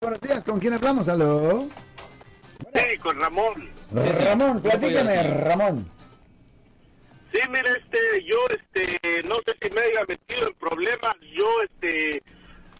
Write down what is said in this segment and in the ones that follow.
Buenos días, ¿con quién hablamos? ¿Aló? Sí, con Ramón. Ramón, platícame, Ramón. Sí, mire, este, yo, este, no sé si me haya metido en problemas. Yo, este,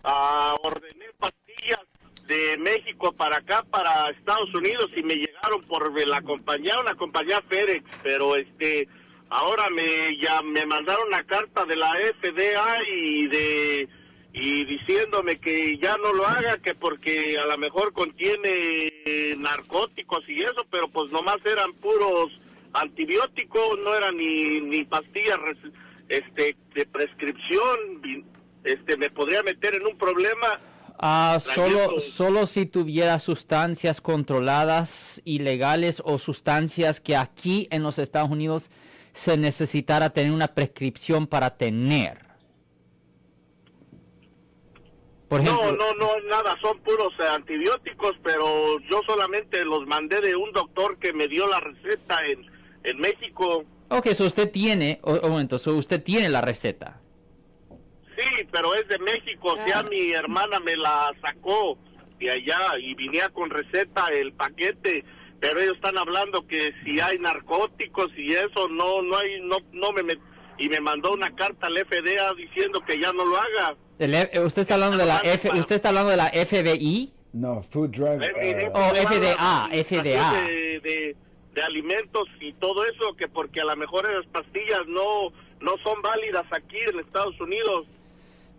ah, ordené pastillas de México para acá, para Estados Unidos, y me llegaron por la compañía, una compañía FedEx, pero, este, ahora me, ya me mandaron una carta de la FDA y de, y diciéndome que ya no lo haga, que porque a lo mejor contiene narcóticos y eso, pero pues nomás eran puros antibióticos, no eran ni, ni pastillas este, de prescripción, este, me podría meter en un problema. Ah, solo, solo si tuviera sustancias controladas, ilegales o sustancias que aquí en los Estados Unidos se necesitara tener una prescripción para tener. Por ejemplo, No, no, no, nada, son puros eh, antibióticos, pero yo solamente los mandé de un doctor que me dio la receta en, en México. ok, so usted tiene, o- un momento, so usted tiene la receta. Sí, pero es de México, o sea, mi hermana me la sacó de allá y venía con receta el paquete, pero ellos están hablando que si hay narcóticos y eso, no, no hay, no, no me, met- y me mandó una carta al FDA diciendo que ya no lo haga. El F- usted está hablando de la F, usted está hablando de la FBI. No, Food Drug. Eh, eh, Oh, eh, FDA, FDA. De, de, de alimentos y todo eso, que porque a lo mejor esas pastillas no, no son válidas aquí en Estados Unidos.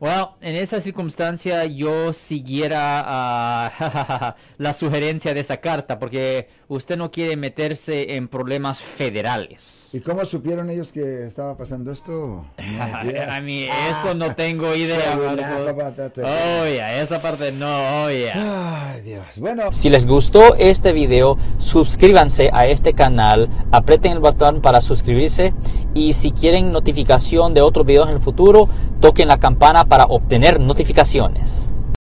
Well, en esa circunstancia yo siguiera ah, la sugerencia de esa carta porque usted no quiere meterse en problemas federales. ¿Y cómo supieron ellos que estaba pasando esto? A mí eso no tengo idea. That. Oh, yeah, esa parte no, oh, yeah. Ay, Dios. Bueno, Si les gustó este video, suscríbanse a este canal, aprieten el botón para suscribirse y si quieren notificación de otros videos en el futuro, toquen la campana para obtener notificaciones.